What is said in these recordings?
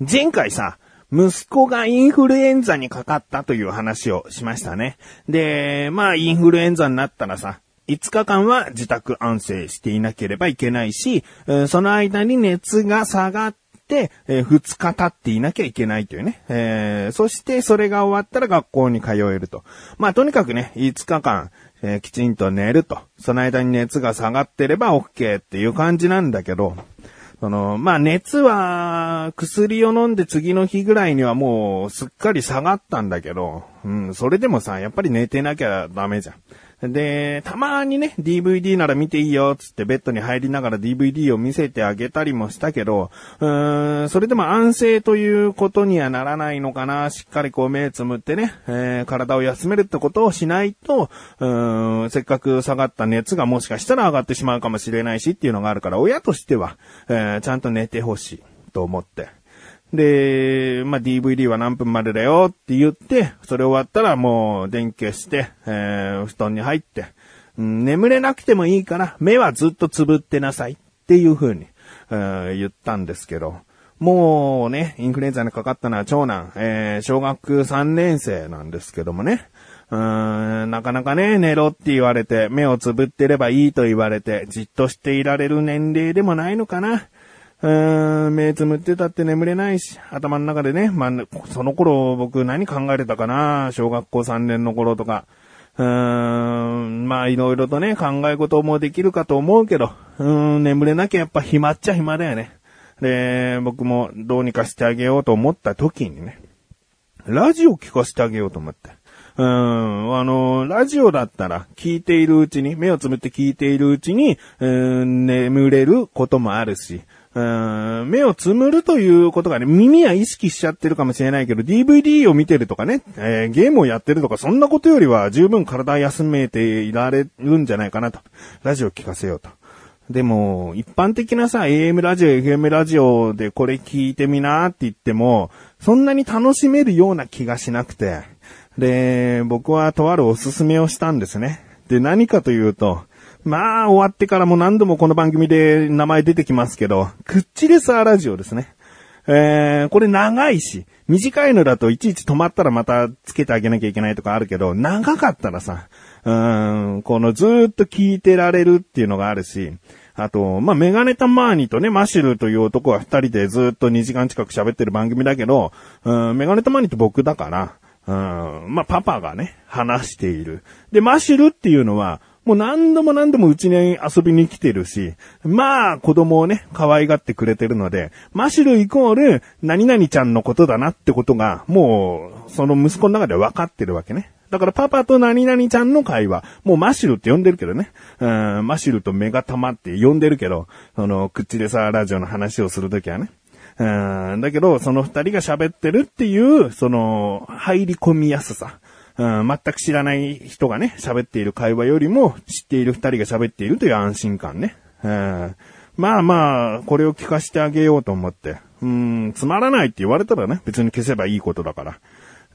前回さ、息子がインフルエンザにかかったという話をしましたね。で、まあインフルエンザになったらさ、5日間は自宅安静していなければいけないし、その間に熱が下がって、2日経っていなきゃいけないというね。えー、そしてそれが終わったら学校に通えると。まあとにかくね、5日間、えー、きちんと寝ると。その間に熱が下がってれば OK っていう感じなんだけど、その、まあ、熱は、薬を飲んで次の日ぐらいにはもう、すっかり下がったんだけど、うん、それでもさ、やっぱり寝てなきゃダメじゃん。で、たまにね、DVD なら見ていいよ、つってベッドに入りながら DVD を見せてあげたりもしたけど、うーん、それでも安静ということにはならないのかな。しっかりこう目つむってね、えー、体を休めるってことをしないと、うーん、せっかく下がった熱がもしかしたら上がってしまうかもしれないしっていうのがあるから、親としては、えー、ちゃんと寝てほしいと思って。で、まあ、DVD は何分までだよって言って、それ終わったらもう電気消して、えー、布団に入って、うん、眠れなくてもいいから、目はずっとつぶってなさいっていう風に、えー、言ったんですけど、もうね、インフルエンザにかかったのは長男、えー、小学3年生なんですけどもね、うーん、なかなかね、寝ろって言われて、目をつぶってればいいと言われて、じっとしていられる年齢でもないのかな。目つむってたって眠れないし、頭の中でね、まあ、その頃僕何考えてたかな？小学校3年の頃とか。うーん、まあいろいろとね、考え事もできるかと思うけど、うーん、眠れなきゃやっぱ暇っちゃ暇だよね。で、僕もどうにかしてあげようと思った時にね、ラジオ聞かせてあげようと思って。うん、あの、ラジオだったら聞いているうちに、目をつむって聞いているうちに、うん、眠れることもあるし、目をつむるということがね、耳は意識しちゃってるかもしれないけど、DVD を見てるとかね、えー、ゲームをやってるとか、そんなことよりは十分体休めていられるんじゃないかなと。ラジオ聞かせようと。でも、一般的なさ、AM ラジオ、FM ラジオでこれ聞いてみなって言っても、そんなに楽しめるような気がしなくて。で、僕はとあるおすすめをしたんですね。で、何かというと、まあ、終わってからも何度もこの番組で名前出てきますけど、クッチレスアラジオですね。えー、これ長いし、短いのだといちいち止まったらまたつけてあげなきゃいけないとかあるけど、長かったらさ、うーん、このずっと聞いてられるっていうのがあるし、あと、まあ、メガネタマーニとね、マシルという男は二人でずっと2時間近く喋ってる番組だけど、うん、メガネタマーニって僕だから、うん、まあ、パパがね、話している。で、マシルっていうのは、もう何度も何度もうちに遊びに来てるし、まあ子供をね、可愛がってくれてるので、マシュルイコール何々ちゃんのことだなってことが、もうその息子の中で分かってるわけね。だからパパと何々ちゃんの会話、もうマシルって呼んでるけどね。うん、マシュルとメガタマって呼んでるけど、その、口でさ、ラジオの話をするときはね。うん、だけど、その二人が喋ってるっていう、その、入り込みやすさ。うん、全く知らない人がね、喋っている会話よりも、知っている二人が喋っているという安心感ね。うん、まあまあ、これを聞かせてあげようと思って。うん、つまらないって言われたらね、別に消せばいいことだから。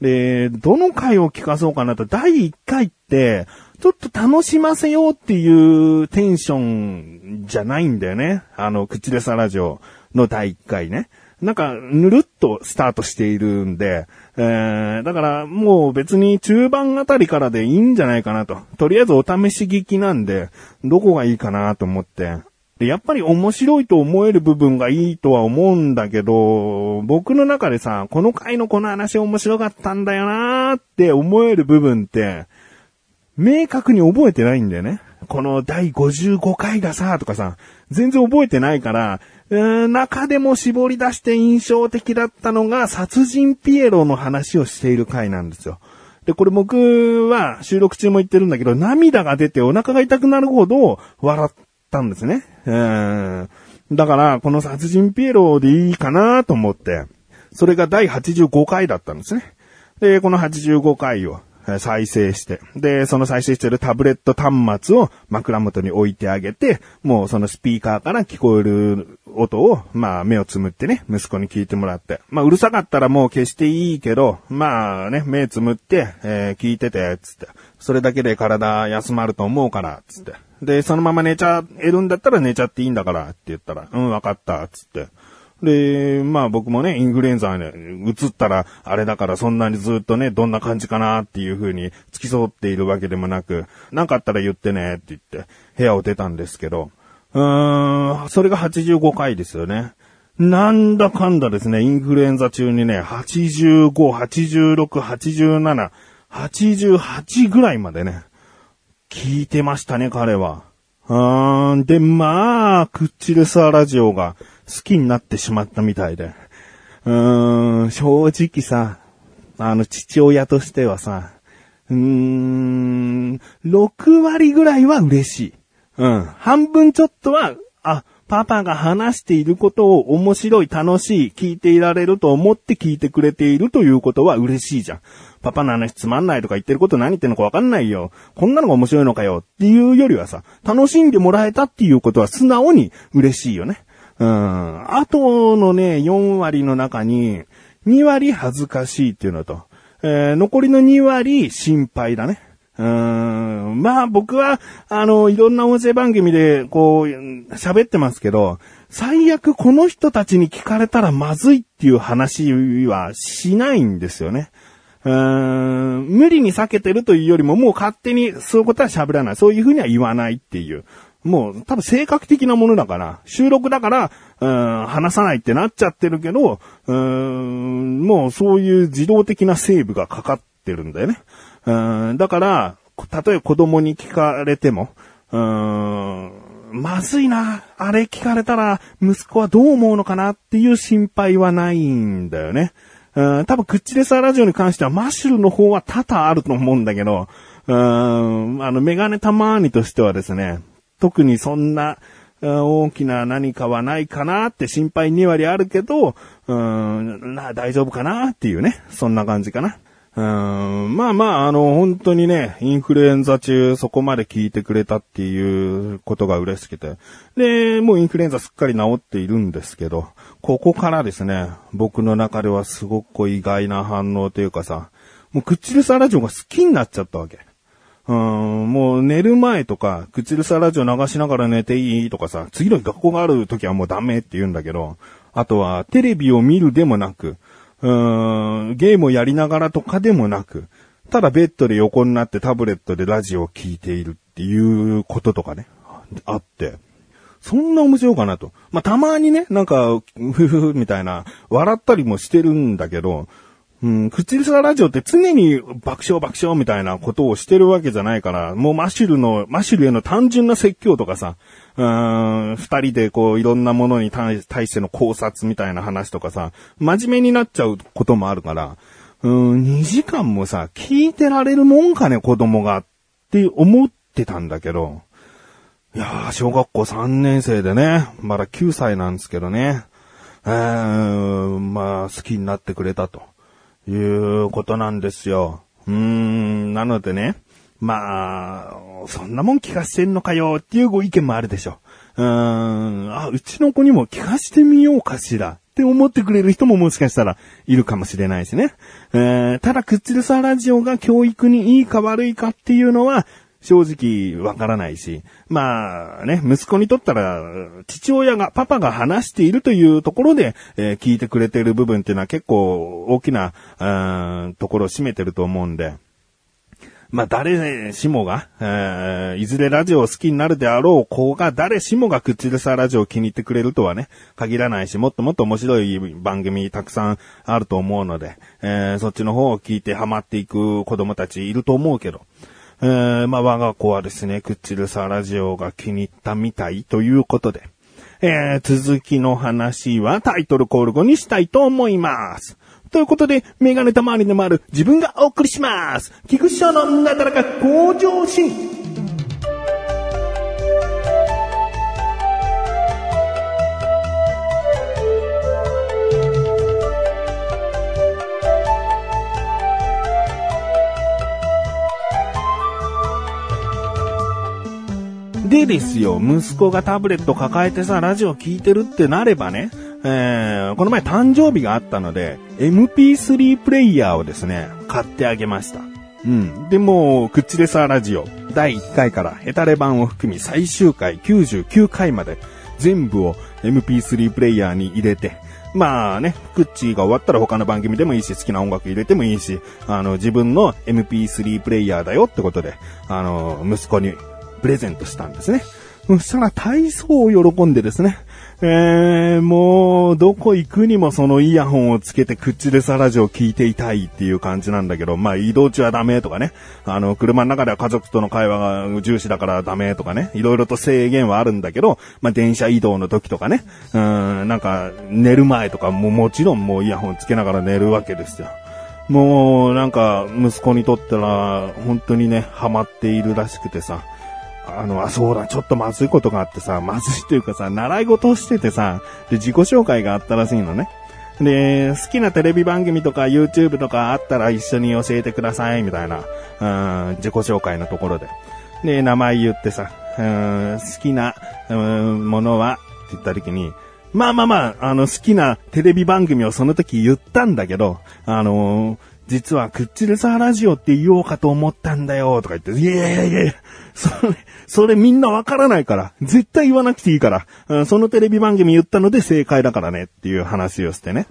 で、どの回を聞かそうかなと、第1回って、ちょっと楽しませようっていうテンションじゃないんだよね。あの、口でさラジオの第1回ね。なんか、ぬるっとスタートしているんで、えー、だからもう別に中盤あたりからでいいんじゃないかなと。とりあえずお試し聞きなんで、どこがいいかなと思って。で、やっぱり面白いと思える部分がいいとは思うんだけど、僕の中でさ、この回のこの話面白かったんだよなーって思える部分って、明確に覚えてないんだよね。この第55回がさ、とかさ、全然覚えてないから、中でも絞り出して印象的だったのが、殺人ピエロの話をしている回なんですよ。で、これ僕は収録中も言ってるんだけど、涙が出てお腹が痛くなるほど笑ったんですね。うん。だから、この殺人ピエロでいいかなと思って、それが第85回だったんですね。で、この85回を再生して、で、その再生してるタブレット端末を枕元に置いてあげて、もうそのスピーカーから聞こえる音を、まあ目をつむってね、息子に聞いてもらって。まあうるさかったらもう消していいけど、まあね、目つむって、えー、聞いてて、つって。それだけで体休まると思うから、つって。で、そのまま寝ちゃえるんだったら寝ちゃっていいんだから、って言ったら、うん、わかった、つって。で、まあ僕もね、インフルエンザに移ったら、あれだからそんなにずっとね、どんな感じかなっていう風に付き添っているわけでもなく、なんかあったら言ってねって言って部屋を出たんですけど、うーん、それが85回ですよね。なんだかんだですね、インフルエンザ中にね、85、86、87、88ぐらいまでね、聞いてましたね、彼は。うーん、で、まあ、クッチレスアラジオが好きになってしまったみたいで。うーん、正直さ、あの、父親としてはさ、うーん、6割ぐらいは嬉しい。うん。半分ちょっとは、あ、パパが話していることを面白い、楽しい、聞いていられると思って聞いてくれているということは嬉しいじゃん。パパの話つまんないとか言ってること何言ってんのかわかんないよ。こんなのが面白いのかよっていうよりはさ、楽しんでもらえたっていうことは素直に嬉しいよね。うん。あとのね、4割の中に、2割恥ずかしいっていうのと、えー、残りの2割心配だね。うん。まあ僕は、あの、いろんな音声番組で、こう、喋ってますけど、最悪この人たちに聞かれたらまずいっていう話はしないんですよね。うん。無理に避けてるというよりも、もう勝手にそういうことは喋らない。そういうふうには言わないっていう。もう多分性格的なものだから、収録だから、うん、話さないってなっちゃってるけど、うーん、もうそういう自動的なセーブがかかってるんだよね。うん、だから、たとえ子供に聞かれても、うーん、まずいな、あれ聞かれたら息子はどう思うのかなっていう心配はないんだよね。うん、多分、クッチレサーラジオに関してはマッシュルの方は多々あると思うんだけど、うん、あの、メガネたまーにとしてはですね、特にそんな、大きな何かはないかなって心配2割あるけど、うん、な、大丈夫かなっていうね。そんな感じかな。うん、まあまあ、あの、本当にね、インフルエンザ中そこまで聞いてくれたっていうことが嬉しくて。で、もうインフルエンザすっかり治っているんですけど、ここからですね、僕の中ではすごく意外な反応というかさ、もうクッチルサラジオが好きになっちゃったわけ。うん、もう寝る前とか、口ルサラジオ流しながら寝ていいとかさ、次の日学校がある時はもうダメって言うんだけど、あとはテレビを見るでもなく、うーん、ゲームをやりながらとかでもなく、ただベッドで横になってタブレットでラジオを聴いているっていうこととかね、あって、そんな面白いかなと。まあ、たまにね、なんか、ふふふみたいな、笑ったりもしてるんだけど、うん、口リサラジオって常に爆笑爆笑みたいなことをしてるわけじゃないから、もうマシュルの、マシュルへの単純な説教とかさ、うーん、二人でこういろんなものに対しての考察みたいな話とかさ、真面目になっちゃうこともあるから、うーん、2時間もさ、聞いてられるもんかね、子供がって思ってたんだけど、いやー、小学校3年生でね、まだ9歳なんですけどね、えー、まあ、好きになってくれたと。いうことなんですよ。うーん、なのでね、まあ、そんなもん聞かしてんのかよっていうご意見もあるでしょ。うーん、あ、うちの子にも聞かしてみようかしらって思ってくれる人ももしかしたらいるかもしれないしね。えー、ただ、クッチルサラジオが教育にいいか悪いかっていうのは、正直わからないし、まあね、息子にとったら、父親が、パパが話しているというところで、えー、聞いてくれている部分っていうのは結構大きな、うーん、ところを占めてると思うんで、まあ、誰しもが、えー、いずれラジオを好きになるであろう子が、誰しもが口でさラジオを気に入ってくれるとはね、限らないし、もっともっと面白い番組たくさんあると思うので、えー、そっちの方を聞いてハマっていく子供たちいると思うけど、えー、まあ、我が子はですね、クッチルサラジオが気に入ったみたいということで、えー、続きの話はタイトルコール後にしたいと思います。ということで、メガネたまわりのある自分がお送りします。菊池賞のなだらか向上心。でですよ、息子がタブレット抱えてさ、ラジオ聞いてるってなればね、えー、この前誕生日があったので、MP3 プレイヤーをですね、買ってあげました。うん。で、もう、クッチレサーラジオ、第1回からヘタレ版を含み最終回99回まで、全部を MP3 プレイヤーに入れて、まあね、クッチが終わったら他の番組でもいいし、好きな音楽入れてもいいし、あの、自分の MP3 プレイヤーだよってことで、あの、息子にプレゼントしたんですね。そしたら体操を喜んでですね、えー、もう、どこ行くにもそのイヤホンをつけて口でサラジオ聞いていたいっていう感じなんだけど、まあ移動中はダメとかね、あの、車の中では家族との会話が重視だからダメとかね、いろいろと制限はあるんだけど、まあ電車移動の時とかね、うん、なんか寝る前とかももちろんもうイヤホンつけながら寝るわけですよ。もう、なんか、息子にとったら、本当にね、ハマっているらしくてさ、あの、あ、そうだ、ちょっとまずいことがあってさ、まずいというかさ、習い事をしててさ、で、自己紹介があったらしいのね。で、好きなテレビ番組とか YouTube とかあったら一緒に教えてください、みたいな、うん、自己紹介のところで。で、名前言ってさ、うん、好きな、うん、ものは、って言った時に、まあまあまあ、あの、好きなテレビ番組をその時言ったんだけど、あのー、実はクッチレサーラジオって言おうかと思ったんだよ、とか言って、いやいやいやいやそれ、それみんなわからないから、絶対言わなくていいから、うんそのテレビ番組言ったので正解だからねっていう話をしてね。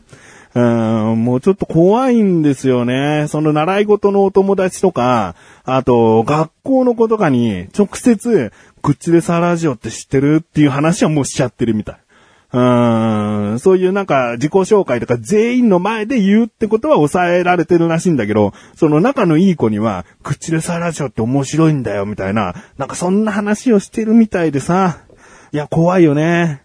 うん、もうちょっと怖いんですよね。その習い事のお友達とか、あと、学校の子とかに直接、クッチレサーラジオって知ってるっていう話はもうしちゃってるみたい。うん、そういうなんか自己紹介とか全員の前で言うってことは抑えられてるらしいんだけど、その仲のいい子には、口でさラジオって面白いんだよみたいな、なんかそんな話をしてるみたいでさ、いや、怖いよね。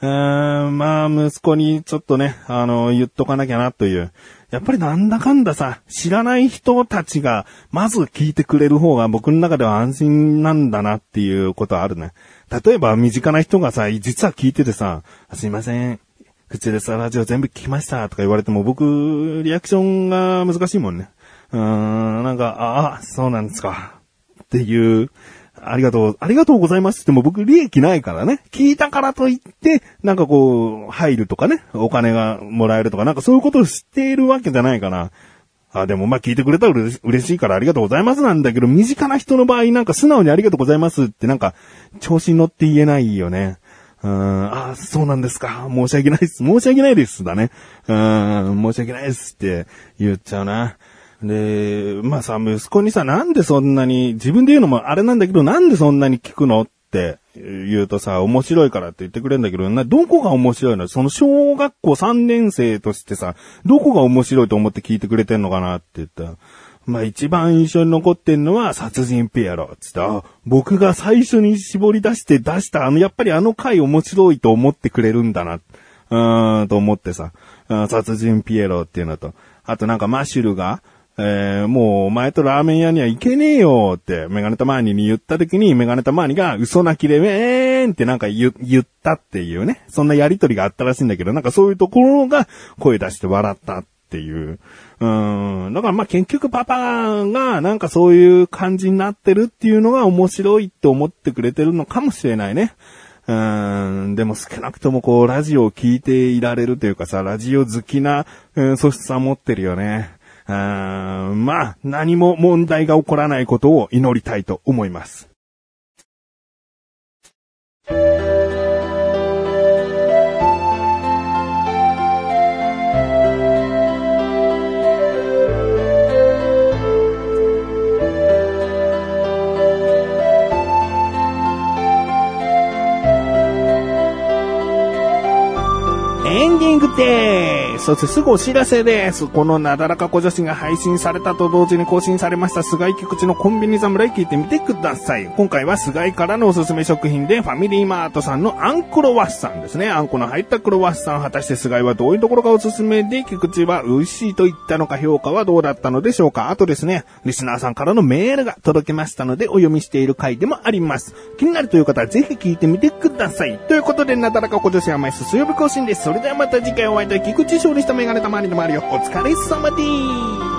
うーん、まあ、息子にちょっとね、あの、言っとかなきゃなという。やっぱりなんだかんださ、知らない人たちが、まず聞いてくれる方が僕の中では安心なんだなっていうことはあるね。例えば身近な人がさ、実は聞いててさ、すいません、口でさ、ラジオ全部聞きましたとか言われても僕、リアクションが難しいもんね。うーん、なんか、ああ、そうなんですか。っていう、ありがとう、ありがとうございますっても僕利益ないからね。聞いたからといって、なんかこう、入るとかね、お金がもらえるとか、なんかそういうことを知っているわけじゃないかな。あ、でもまあ聞いてくれたら嬉しいからありがとうございますなんだけど、身近な人の場合なんか素直にありがとうございますってなんか、調子に乗って言えないよね。うん、あ、そうなんですか。申し訳ないです。申し訳ないですだね。うん、申し訳ないですって言っちゃうな。で、まあさ、息子にさ、なんでそんなに、自分で言うのもあれなんだけど、なんでそんなに聞くのって言うとさ、面白いからって言ってくれるんだけど、な、どこが面白いの？その小学校3年生としてさ、どこが面白いと思って聞いてくれてんのかなって言った。ら、まあ一番印象に残ってんのは殺人ピエロ。つって、あ、僕が最初に絞り出して出したあの、やっぱりあの回面白いと思ってくれるんだな。うーん、と思ってさ、殺人ピエロっていうのと、あとなんかマシュルが、えー、もうお前とラーメン屋には行けねえよってメガネタマーニに言った時にメガネタマーニが嘘泣きでえーんってなんか言ったっていうね。そんなやりとりがあったらしいんだけど、なんかそういうところが声出して笑ったっていう。うーん。だからまあ結局パパがなんかそういう感じになってるっていうのが面白いって思ってくれてるのかもしれないね。うん、でも少なくともこう、ラジオを聞いていられるというかさ、ラジオ好きな、うん、素質は持ってるよね。うん、まあ、何も問題が起こらないことを祈りたいと思います。エンディングです。そしてすぐお知らせです。このなだらか小女子が配信されたと同時に更新されました菅井菊池のコンビニ侍聞いてみてください。今回は菅井からのおすすめ食品でファミリーマートさんのあんころワッサンですね。あんこの入ったクロワッサン。果たして菅井はどういうところがおすすめで、菊池は美味しいと言ったのか評価はどうだったのでしょうかあとですね、リスナーさんからのメールが届きましたのでお読みしている回でもあります。気になるという方はぜひ聞いてみてください。ということで、なだらか小女子は毎週水曜日更新です。それではまた次回お会いいたい菊池勝利したメガネたまりの周りをお疲れ様です。